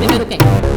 レベル10